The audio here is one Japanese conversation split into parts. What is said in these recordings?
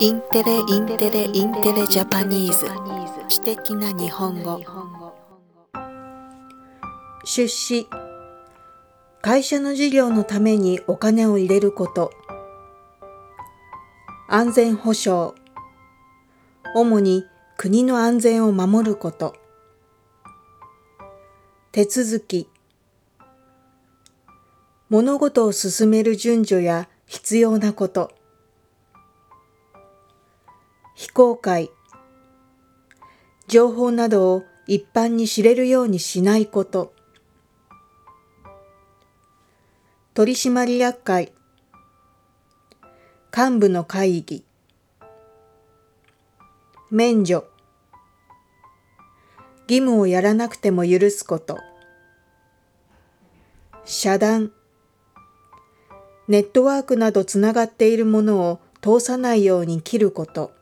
Intelle Intelle Intelle Japanese。知的な日本語。出資。会社の事業のためにお金を入れること。安全保障。主に国の安全を守ること。手続き。物事を進める順序や必要なこと。非公開。情報などを一般に知れるようにしないこと。取締役会。幹部の会議。免除。義務をやらなくても許すこと。遮断。ネットワークなどつながっているものを通さないように切ること。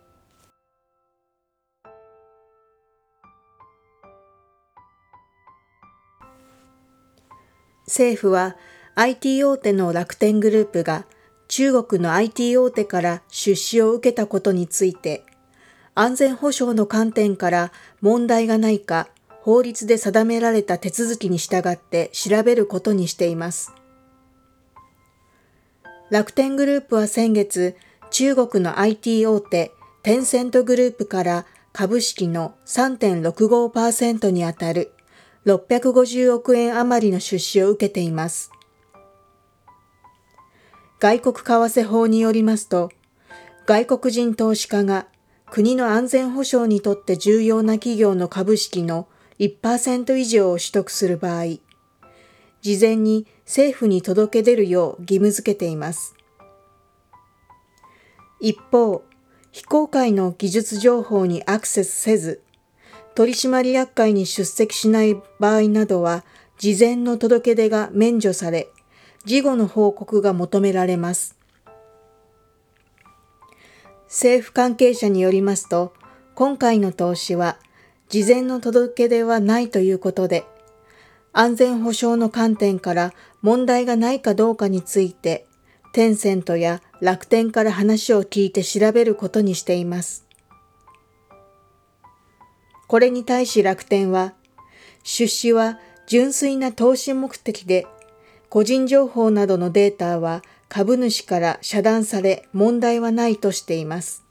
政府は IT 大手の楽天グループが中国の IT 大手から出資を受けたことについて安全保障の観点から問題がないか法律で定められた手続きに従って調べることにしています。楽天グループは先月、中国の IT 大手テンセントグループから株式の3.65%にあたる650億円余りの出資を受けています。外国為替法によりますと、外国人投資家が国の安全保障にとって重要な企業の株式の1%以上を取得する場合、事前に政府に届け出るよう義務付けています。一方、非公開の技術情報にアクセスせず、取締役会に出席しない場合などは、事前の届け出が免除され、事後の報告が求められます。政府関係者によりますと、今回の投資は、事前の届け出はないということで、安全保障の観点から問題がないかどうかについて、テンセントや楽天から話を聞いて調べることにしています。これに対し楽天は、出資は純粋な投資目的で、個人情報などのデータは株主から遮断され問題はないとしています。